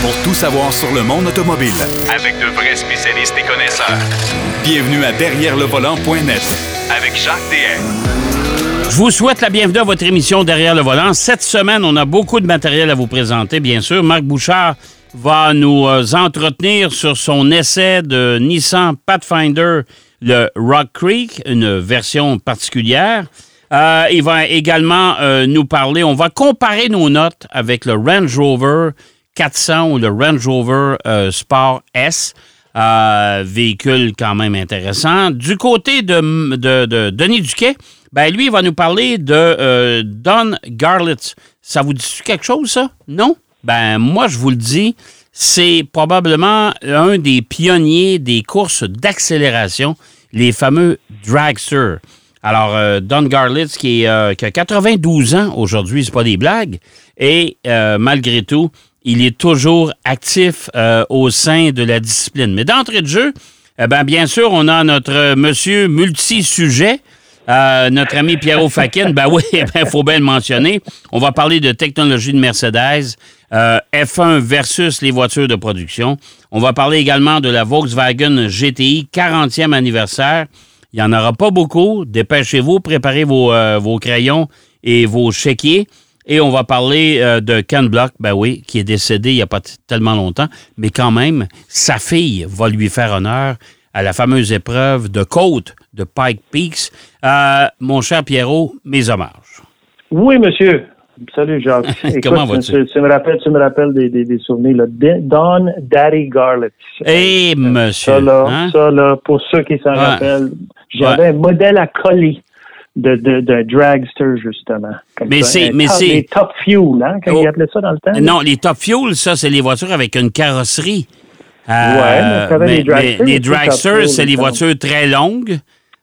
pour tout savoir sur le monde automobile. Avec de vrais spécialistes et connaisseurs. Bienvenue à Derrière le volant.net Avec Jacques DM. Je vous souhaite la bienvenue à votre émission Derrière le volant. Cette semaine, on a beaucoup de matériel à vous présenter, bien sûr. Marc Bouchard va nous euh, entretenir sur son essai de Nissan Pathfinder, le Rock Creek, une version particulière. Euh, il va également euh, nous parler, on va comparer nos notes avec le Range Rover 400 ou le Range Rover Sport S. véhicule quand même intéressant. Du côté de, de Denis Duquet, ben lui, il va nous parler de Don Garlitz. Ça vous dit quelque chose, ça? Non? Ben, moi, je vous le dis, c'est probablement un des pionniers des courses d'accélération, les fameux dragsters. Alors, euh, Don Garlitz, qui, euh, qui, a 92 ans aujourd'hui, c'est pas des blagues, et euh, malgré tout, il est toujours actif au sein de la discipline. Mais d'entrée de jeu, eh ben, bien sûr, on a notre monsieur multi-sujet, euh, notre ami Pierrot Fakin, ben oui, il ben, faut bien le mentionner. On va parler de technologie de Mercedes, euh, F1 versus les voitures de production. On va parler également de la Volkswagen GTI 40e anniversaire. Il n'y en aura pas beaucoup. Dépêchez-vous, préparez vos, euh, vos, crayons et vos chéquiers. Et on va parler de Ken Block, ben oui, qui est décédé il n'y a pas tellement longtemps, mais quand même, sa fille va lui faire honneur à la fameuse épreuve de côte de Pike Peaks. Euh, mon cher Pierrot, mes hommages. Oui, monsieur. Salut, Jacques. Comment vas-tu? Tu, me rappelles, tu me rappelles des, des, souvenirs. Là. Don Daddy Garlic. Eh, monsieur. Ça, là, hein? ça, là, pour ceux qui s'en rappellent, j'avais un modèle à coller de, de, de dragster, justement. mais c'est. Mais c'est. Les top fuel, hein, quand oh. ils appelaient ça dans le temps. Non, les top fuel, ça, c'est les voitures avec une carrosserie. Euh, ouais, mais, les les dragsters, c'est les voitures très longues.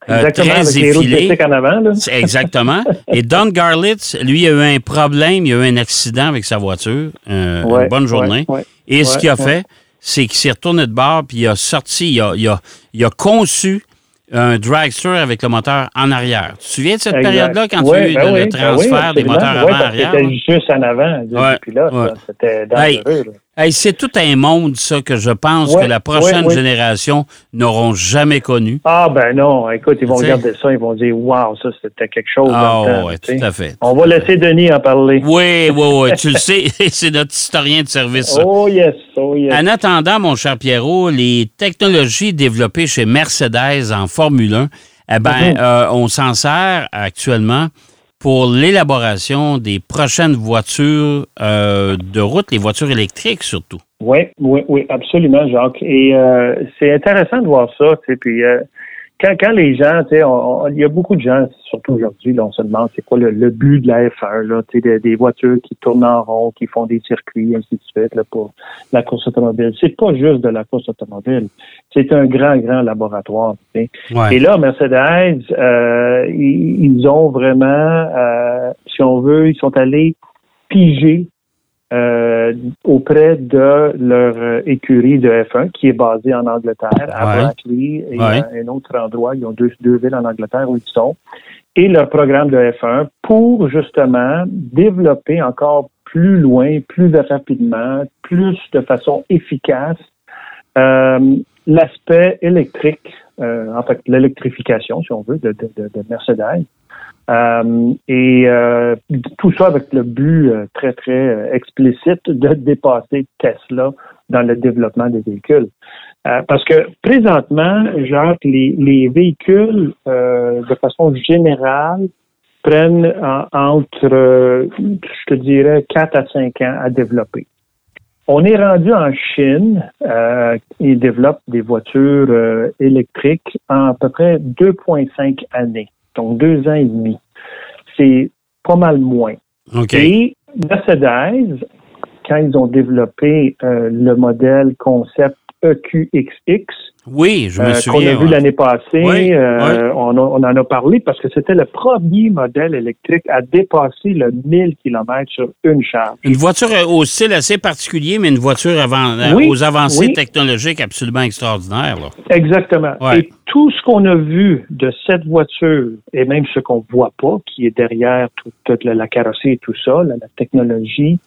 Euh, très les en avant. Là. Exactement. Et Don Garlitz, lui, a eu un problème, il a eu un accident avec sa voiture, euh, ouais, une bonne journée. Ouais, Et ce qu'il a fait, c'est qu'il s'est retourné de bord, puis il a sorti, il a, il a, il a conçu un dragster avec le moteur en arrière. Tu te souviens de cette période-là quand tu as eu ben le oui, transfert ben des moteurs avant-arrière? C'était juste en avant du pilote. C'était dangereux. Hey, hey, c'est tout un monde, ça, que je pense que la prochaine génération n'auront jamais connu. Ah, ben non. Écoute, ils vont t'sais, regarder ça, ils vont dire Waouh, ça, c'était quelque chose. Ah, oh, oui, tout à fait. On va laisser Denis en parler. Oui, oui, oui. tu le sais, c'est notre historien de service. Ça. Oh, yes. Oh, yes. En attendant, mon cher Pierrot, les technologies développées chez Mercedes en Formule 1, eh ben, mm -hmm. euh, on s'en sert actuellement pour l'élaboration des prochaines voitures euh, de route, les voitures électriques surtout. Oui, oui, oui, absolument, Jacques. Et euh, c'est intéressant de voir ça, puis euh, quand, quand les gens, tu sais, il y a beaucoup de gens, surtout aujourd'hui, là, on se demande c'est quoi le, le, but de la F1, là, tu sais, des, des, voitures qui tournent en rond, qui font des circuits, ainsi de suite, là, pour la course automobile. C'est pas juste de la course automobile, c'est un grand, grand laboratoire. Tu sais. Ouais. Et là, Mercedes, euh, ils, ils, ont vraiment, euh, si on veut, ils sont allés piger euh, auprès de leur écurie de F1 qui est basée en Angleterre, à ouais. Brackley et ouais. à un autre endroit. Ils ont deux, deux villes en Angleterre où ils sont. Et leur programme de F1 pour justement développer encore plus loin, plus rapidement, plus de façon efficace euh, l'aspect électrique, euh, en fait l'électrification, si on veut, de, de, de Mercedes. Euh, et euh, tout ça avec le but euh, très, très explicite de dépasser Tesla dans le développement des véhicules. Euh, parce que présentement, Jacques, les, les véhicules, de façon générale, prennent en, entre, je te dirais, 4 à 5 ans à développer. On est rendu en Chine, euh, ils développent des voitures euh, électriques en à peu près 2,5 années donc deux ans et demi. C'est pas mal moins. Okay. Et Mercedes, quand ils ont développé euh, le modèle concept EQXX, oui, je me euh, souviens. Qu'on a vu ouais. l'année passée, Oui, euh. On, a- on en a parlé parce que c'était le premier modèle électrique à dépasser le 1000 km sur une charge. Une voiture au style assez particulier, mais une voiture avant, euh, Oui, aux avancées oui. technologiques absolument extraordinaires. là. Exactement. Ouais. Et tout ce qu'on a vu de cette voiture, et même ce qu'on voit pas, qui est derrière tout- toute la, la carrosserie et tout ça, la, la technologie,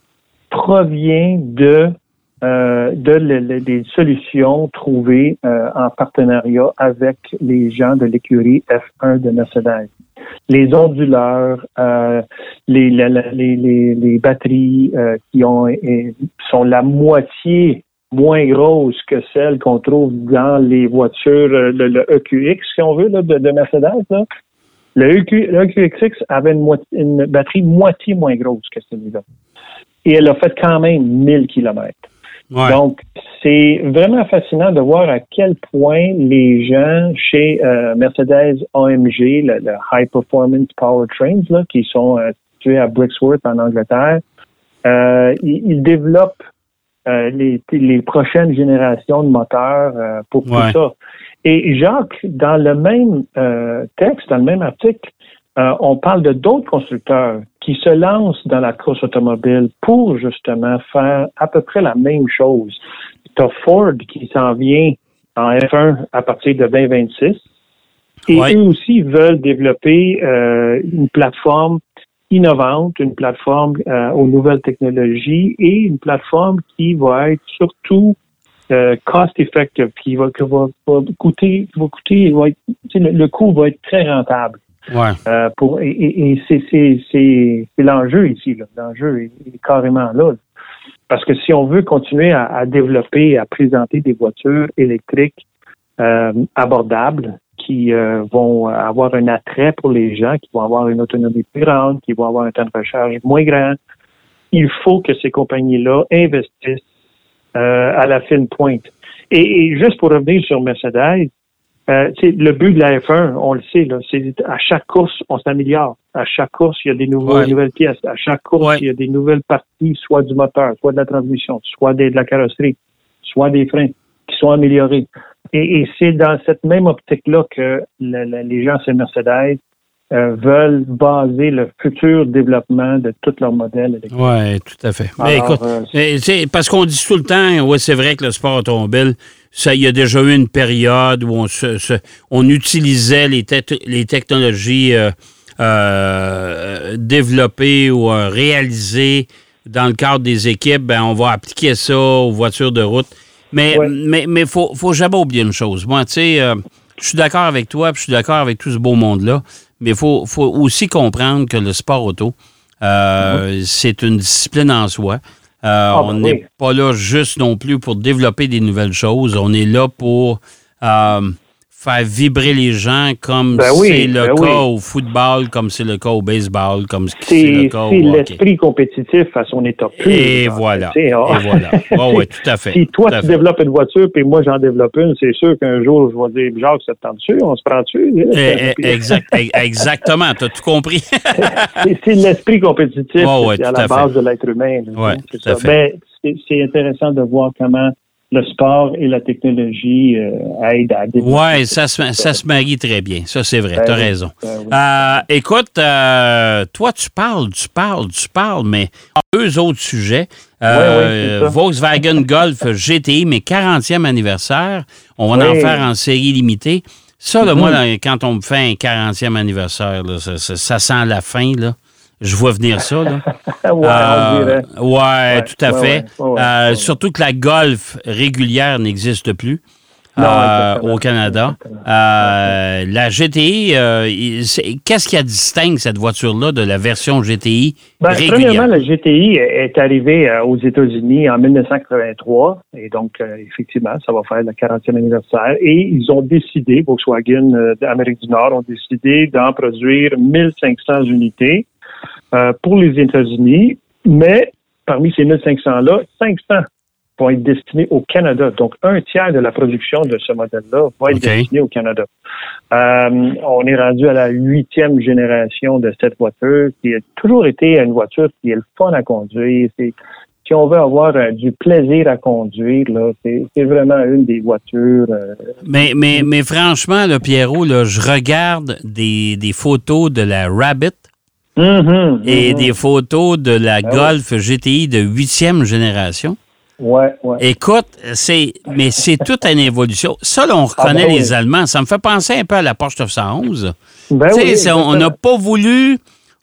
provient de euh, de le- des solutions trouvées euh, en partenariat avec les gens de l'écurie F1 de Mercedes. Les onduleurs, euh, les, la- la- les, les, les batteries euh, qui ont sont la moitié moins grosses que celles qu'on trouve dans les voitures, euh, le, le EQX, si on veut, là, de, de Mercedes. Là. Le, EQ, le EQXX avait une, moitié- une batterie moitié moins grosse que celui-là. Et elle a fait quand même 1000 kilomètres. Ouais. Donc, c'est vraiment fascinant de voir à quel point les gens chez euh, Mercedes AMG, le, le High Performance Powertrains, là, qui sont euh, situés à Brixworth en Angleterre, euh, ils, ils développent les, les prochaines générations de moteurs pour Ouais. tout ça. Et Jacques, dans le même texte, dans le même article, on parle de d'autres constructeurs qui se lancent dans la course automobile pour justement faire à peu près la même chose. Tu as Ford qui s'en vient en F1 à partir de 2026. Et Ouais. eux aussi veulent développer euh, une plateforme innovante, une plateforme euh, aux nouvelles technologies et une plateforme qui va être surtout euh, cost effective, qui va, qui va, va coûter, qui va coûter, va être- tu sais, le, le coût va être très rentable. Euh, pour, et et, et c'est, l'enjeu ici. L'enjeu est, est carrément là. Parce que si on veut continuer à, à développer, à présenter des voitures électriques euh, abordables, qui euh, vont avoir un attrait pour les gens, qui vont avoir une autonomie plus grande, qui vont avoir un temps de recharge moins grand, il faut que ces compagnies-là investissent euh, à la fine pointe. Et, et juste pour revenir sur Mercedes, euh, le but de la F1, on le sait, c'est à chaque course, on s'améliore. À chaque course, il y a des nouveaux- Ouais. nouvelles pièces. À chaque course, Ouais. il y a des nouvelles parties, soit du moteur, soit de la transmission, soit de la carrosserie, soit des freins qui sont améliorés. Et, et c'est dans cette même optique-là que le- le- les gens chez Mercedes euh, veulent baser le futur développement de tous leurs modèles électriques. Oui, tout à fait. Mais écoute, euh, parce qu'on dit tout le temps, oui, c'est vrai que le sport automobile, ça, il y a déjà eu une période où on, se, se- on utilisait les, te- les technologies euh, euh, développées ou euh, réalisées dans le cadre des équipes. Ben, on va appliquer ça aux voitures de route. Mais Ouais. mais mais faut faut jamais oublier une chose. Moi, tu sais, je suis d'accord avec toi, puis je suis d'accord avec tout ce beau monde là. Mais faut faut aussi comprendre que le sport auto, euh, c'est une discipline en soi. Euh, ben on n'est oui. pas là juste non plus pour développer des nouvelles choses. On est là pour euh, faire vibrer les gens comme Ben oui, c'est le ben cas oui. au football, comme c'est le cas au baseball, comme c'est le cas au c'est hockey. l'esprit compétitif à son état pur. Et fait, voilà. Et voilà. Oui, oui, tout à fait. Si toi, tu fait. développes une voiture, puis moi, j'en développe une, c'est sûr qu'un jour, je vais dire, Jacques, ça te tente dessus, on se prend dessus. Eh, eh, exact, eh, exactement, tu as tout compris. c'est c'est l'esprit compétitif Ouais, ouais, à la base de l'être humain. c'est tout à fait. Ben, c'est intéressant de voir comment le sport et la technologie euh, aident à développer. Oui, ça se, ça se marie très bien. Ça, c'est vrai. Ben tu as oui, raison. ben oui. Euh, écoute, euh, toi, tu parles, tu parles, tu parles, mais deux autres sujets. Euh. Volkswagen Golf GTI, mais 40e anniversaire. On va en. Mm-hmm. faire en série limitée. Ça, là, moi, là, quand on me fait un 40e anniversaire, là, ça, ça- ça sent la fin. Là. Je vois venir ça. Là. ouais, Euh, ouais, tout à ouais, fait. Euh. Surtout que la Golf régulière n'existe plus. Non, euh, au Canada. La GTI, qu'est-ce qui a distingue cette voiture-là de la version GTI Ben, régulière? premièrement, la GTI est arrivée aux États-Unis en 1983 et donc effectivement, ça va faire le 40e anniversaire et ils ont décidé, Volkswagen d'Amérique du Nord ont décidé d'en produire 1500 unités euh, pour les États-Unis, mais parmi ces 1500-là, 500 vont être destinés au Canada. Donc, un tiers de la production de ce modèle-là va être destiné au Canada. Euh, on est rendu à la huitième génération de cette voiture, qui a toujours été une voiture qui est le fun à conduire. C'est, si on veut avoir euh, du plaisir à conduire, là, c'est, c'est vraiment une des voitures. euh, Mais, mais, mais franchement, là, Pierrot, là, je regarde des, des photos de la Rabbit mhm, et mhm. des photos de la Ben Golf GTI de huitième génération. Ouais, ouais. Écoute, c'est mais c'est toute une évolution. Ça, là, on reconnaît ben oui. les Allemands. Ça me fait penser un peu à la Porsche 911. Ben oui, on n'a pas voulu,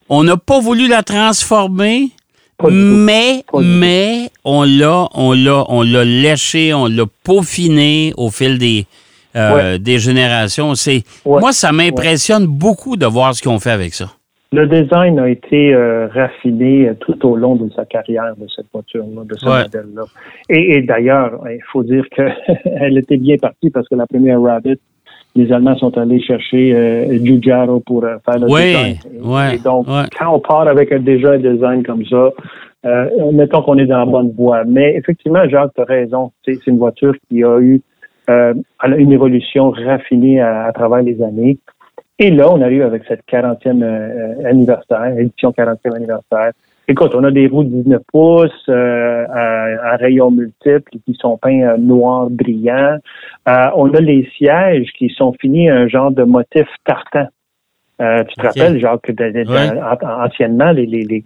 on n'a pas voulu la transformer, Pas. Mais, mais, on l'a, on l'a, on l'a léché, on l'a peaufiné au fil des, euh, des générations. C'est, moi, ça m'impressionne beaucoup de voir ce qu'ils ont fait avec ça. Le design a été euh, raffiné euh, tout au long de sa carrière de cette voiture-là, de ce Ouais. modèle-là. Et, et d'ailleurs, il faut dire qu'elle était bien partie parce que la première Rabbit, les Allemands sont allés chercher euh, Giugiaro pour euh, faire le Oui, design. Et- ouais, et donc, ouais. quand on part avec un, déjà un design comme ça, euh, mettons qu'on est dans la bonne voie. Mais effectivement, Jacques, tu as raison. C'est une voiture qui a eu euh, une évolution raffinée à, à travers les années. Et là, on arrive avec cette 40e euh, anniversaire, édition 40e anniversaire. Écoute, on a des roues de 19 pouces euh, à, à rayons multiples qui sont peints euh, noir brillant. Euh, on a les sièges qui sont finis un genre de motif tartan. Euh, tu te rappelles, genre, que de- de- Ouais. anciennement, les, les, les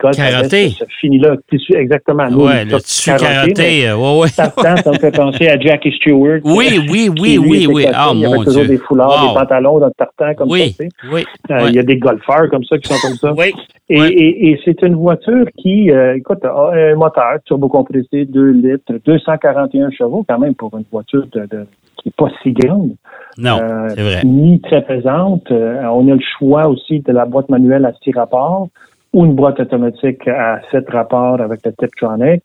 ce, ce fini-là, tissu, exactement. Dit le tissu karaté, euh, ça me fait penser à Jackie Stewart. Oui, oui, oui, oui, oui. costaud. Ah, il y mon avait toujours Dieu. des foulards, Wow. des pantalons dans le tartan comme Oui, ça. oui. Euh. Il y a des golfeurs comme ça qui sont comme ça. Oui. Et, et- et c'est une voiture qui, euh, écoute, a un moteur turbocompressé 2 litres, 241 chevaux quand même pour une voiture de, de- qui n'est pas si grande. Non, Euh, c'est vrai. Ni très pesante. Euh, on a le choix aussi de la boîte manuelle à six rapports ou une boîte automatique à sept rapports avec le Tiptronic.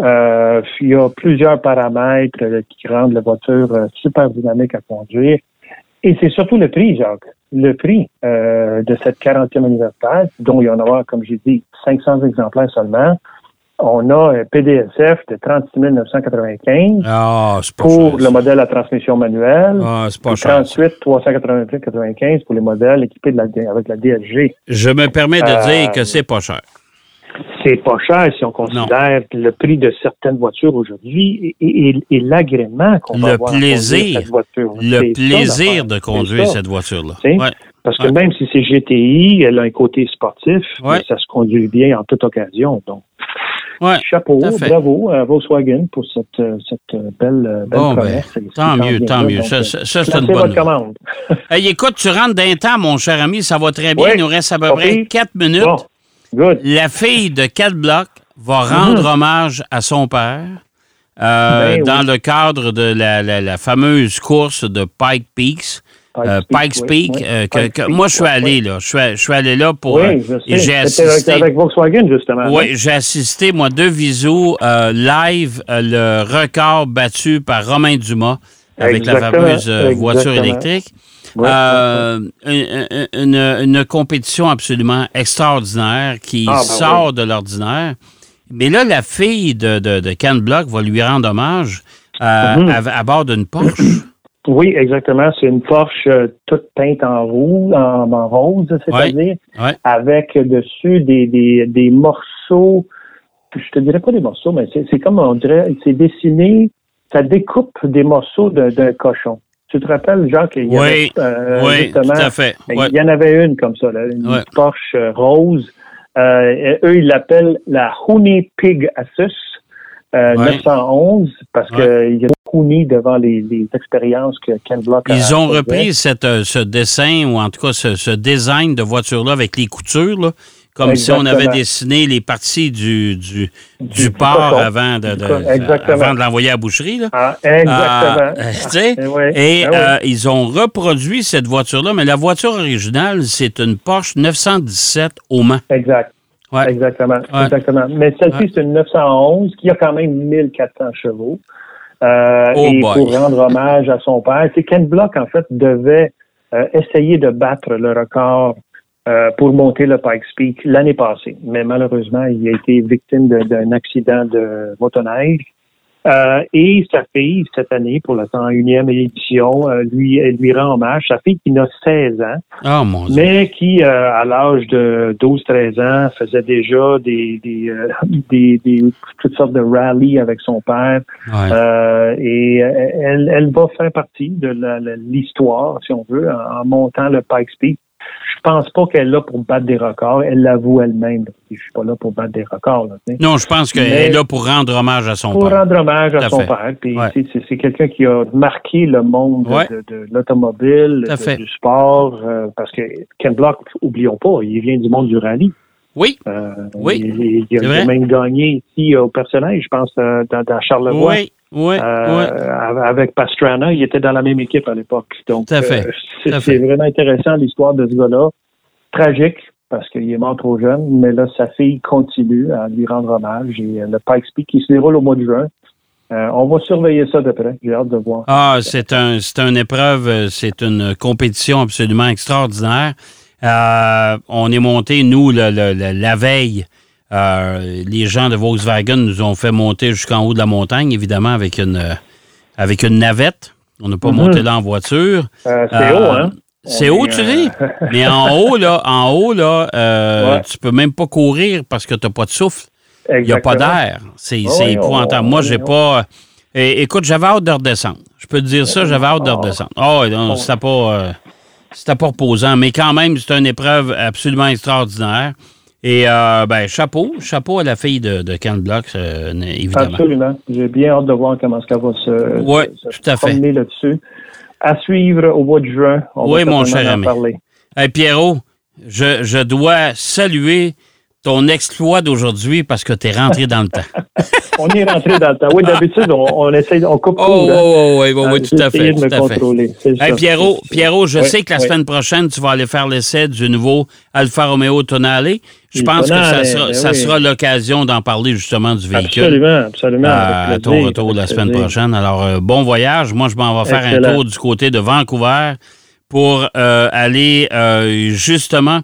Euh, il y a plusieurs paramètres euh, qui rendent la voiture euh, super dynamique à conduire. Et c'est surtout le prix, Jacques. Le prix euh, de cette 40e anniversaire, dont il y en aura, comme j'ai dit, 500 exemplaires seulement. On a un PDSF de 36 995 Ah, pour le modèle à transmission manuelle. Ah, c'est pas et cher. 38 395 pour les modèles équipés de la, avec la DLG. Je me permets de Euh, dire que c'est pas cher. C'est pas cher si on considère le prix de certaines voitures aujourd'hui et, et- et l'agrément qu'on va avoir plaisir. cette voiture. Le ça, plaisir de conduire cette voiture-là. Ouais. Parce que Ouais. même si c'est GTI, elle a un côté sportif, Ouais. ça se conduit bien en toute occasion. Donc, Ouais. chapeau, bravo à Volkswagen pour cette, euh, cette euh, belle, euh, belle Bon, ben, promesse. Et tant mieux, tant mieux. Donc, Ça, ça, ça, c'est une bonne commande. Hey, écoute, tu rentres d'un temps, mon cher ami, ça va très bien. Oui. Il nous reste à peu près pire. quatre minutes. Bon, good. La fille de quatre blocs va rendre hommage à son père euh, Ben dans oui. le cadre de la, la- la fameuse course de Pike Peaks. Euh, Pikes oui, Peak, oui. euh, que- moi je suis allé là, je suis, je suis allé là pour euh, Oui, je sais. C'était assisté. avec, Volkswagen, justement. Oui, j'ai assisté, moi, deux visos euh, live, euh, le record battu par Romain Dumas avec la fameuse euh, voiture électrique. Euh, une, une- une compétition absolument extraordinaire qui Ah, ben sort de l'ordinaire. Mais là, la fille de, de, de Ken Block va lui rendre hommage euh, Mhm. à, à bord d'une Porsche. Oui, exactement. C'est une Porsche euh, toute peinte en rouge, en, en rose, c'est-à-dire, Ouais. avec dessus des, des, des morceaux, je te dirais pas des morceaux, mais c'est comme on dirait, c'est dessiné, ça découpe des morceaux de- d'un cochon. Tu te rappelles, Jacques, il y Oui, avait, euh, oui, tout à fait. Ouais. il y en avait une comme ça, là, une Ouais. Porsche euh, rose. Euh, eux, ils l'appellent la Honey Pig Asus euh, Ouais. 911 parce qu'il y a Devant les, les expériences que Ken Block a Ils ont repris cette, euh, ce dessin, ou en tout cas ce, ce design de voiture-là avec les coutures, là, comme si on avait dessiné les parties du, du, cochon. avant de, de- Exactement. avant de l'envoyer à la boucherie. Là. Ah, exactement. Euh, tu sais, ouais. Et Ah euh, ils ont reproduit cette voiture-là, mais la voiture originale, c'est une Porsche 917 au Mans. Exact. Ouais. Exactement. Ouais. Exactement. Mais celle-ci, Ouais. c'est une 911 qui a quand même 1400 chevaux. Euh, Oh et boy. pour rendre hommage à son père, c'est Ken Block, en fait, devait euh, essayer de battre le record euh, pour monter le Pikes Peak l'année passée. Mais malheureusement, il a été victime d'un accident de motoneige. Euh, et sa fille, cette année, pour la 101e édition, euh, lui, elle lui rend hommage. Sa fille qui n'a 16 ans, Oh mon Dieu. mais qui, euh, à l'âge de 12-13 ans, faisait déjà des, des, des, des- toutes sortes de rallyes avec son père. Ouais. Euh, et elle, elle va faire partie de l'histoire, si on veut, en, en montant le Pikes Peak. Je pense pas qu'elle est là pour battre des records. Elle l'avoue elle-même. Je suis pas là pour battre des records. là, non, je pense qu'elle est là pour rendre hommage à son pour père. rendre hommage à à son fait. père. Ouais. c'est- quelqu'un qui a marqué le monde de- Ouais. de, de l'automobile, du sport, euh, parce que Ken Block, oublions pas, il vient du monde du rallye. Oui. Euh, Oui, Il, a même gagné ici au personnel, je pense, euh, dans, dans Charlevoix. Oui, oui, Euh. Avec Pastrana, il était dans la même équipe à l'époque. Donc, Tout à fait. euh, c'est vraiment intéressant l'histoire de ce gars-là. Tragique parce qu'il est mort trop jeune, mais là, sa fille continue à lui rendre hommage et euh, le Pikes Peak qui se déroule au mois de juin. Euh, on va surveiller ça de près. J'ai hâte de voir. Ah, c'est un, c'est une épreuve, c'est une compétition absolument extraordinaire. On est monté, nous, le- le- le- la veille. Euh, les gens de Volkswagen nous ont fait monter jusqu'en haut de la montagne, évidemment, avec une, euh, avec une navette. On n'a pas Mhm. monté là en voiture. Euh, c'est haut, hein? C'est haut, tu dis? Mais en haut, là, en haut, là, Ouais. tu peux même pas courir parce que tu n'as pas de souffle. Il n'y a pas d'air. C'est épouvantable. on- Moi, on- j'ai on- pas. É- écoute, j'avais hâte de redescendre. Je peux te dire ça, j'avais hâte de Ah. redescendre. Ah oui, non, On- c'était pas. euh, pas reposant, mais quand même, c'est une épreuve absolument extraordinaire. Et euh, ben, chapeau, chapeau à la fille de, de Ken Block, euh, évidemment. Absolument. J'ai bien hâte de voir comment qu'elle va se, Ouais, se- se tout à fait. promener là-dessus. À suivre au mois de juin. On Oui, va mon cher en ami. parler. Hey, Pierrot, je, je dois saluer ton exploit d'aujourd'hui parce que tu es rentré dans le temps. On est rentré dans le temps. Oui, d'habitude, on, on essaie, on coupe Oh, hein. oh, oui, oui, oui, Ah, tout à fait. tout à fait. Hey. Pierrot, je Oui, sais que la oui. semaine prochaine, tu vas aller faire l'essai du nouveau Alfa Romeo Tonale. Je pense que ça sera, ben ça sera l'occasion d'en parler justement du véhicule Absolument, absolument. euh, avec à ton retour la semaine prochaine. Alors, euh, bon voyage. Moi, je m'en vais faire un tour du côté de Vancouver pour euh, aller euh, justement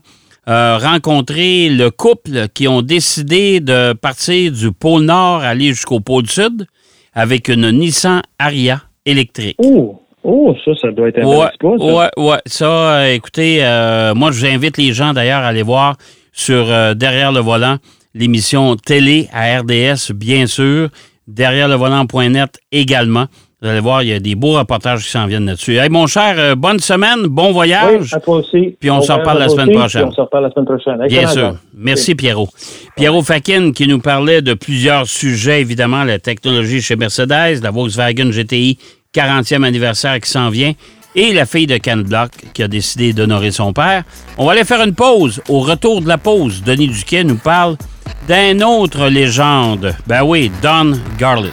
euh, rencontrer le couple qui ont décidé de partir du pôle Nord, aller jusqu'au pôle Sud avec une Nissan Aria électrique. Oh, oh, ça, ça doit être un Ouais, exploit, ça. ouais, ouais. Ça, euh, écoutez, euh, moi, je vous invite les gens d'ailleurs à aller voir sur Derrière le volant, l'émission télé à RDS, bien sûr, derrière le volant.net également. Vous allez voir, il y a des beaux reportages qui s'en viennent là-dessus. Hey, mon cher, euh, bonne semaine, bon Oui, voyage. à toi aussi. Puis on s'en reparle la semaine prochaine. On s'en reparle la semaine prochaine. Bien sûr. Merci, Pierrot. Pierrot Fakin qui nous parlait de plusieurs sujets, évidemment, la technologie chez Mercedes, la Volkswagen GTI 40e anniversaire qui s'en vient et la fille de Ken Block qui a décidé d'honorer son père. On va aller faire une pause. Au retour de la pause, Denis Duquet nous parle d'un autre légende. Ben oui, Don Garlett.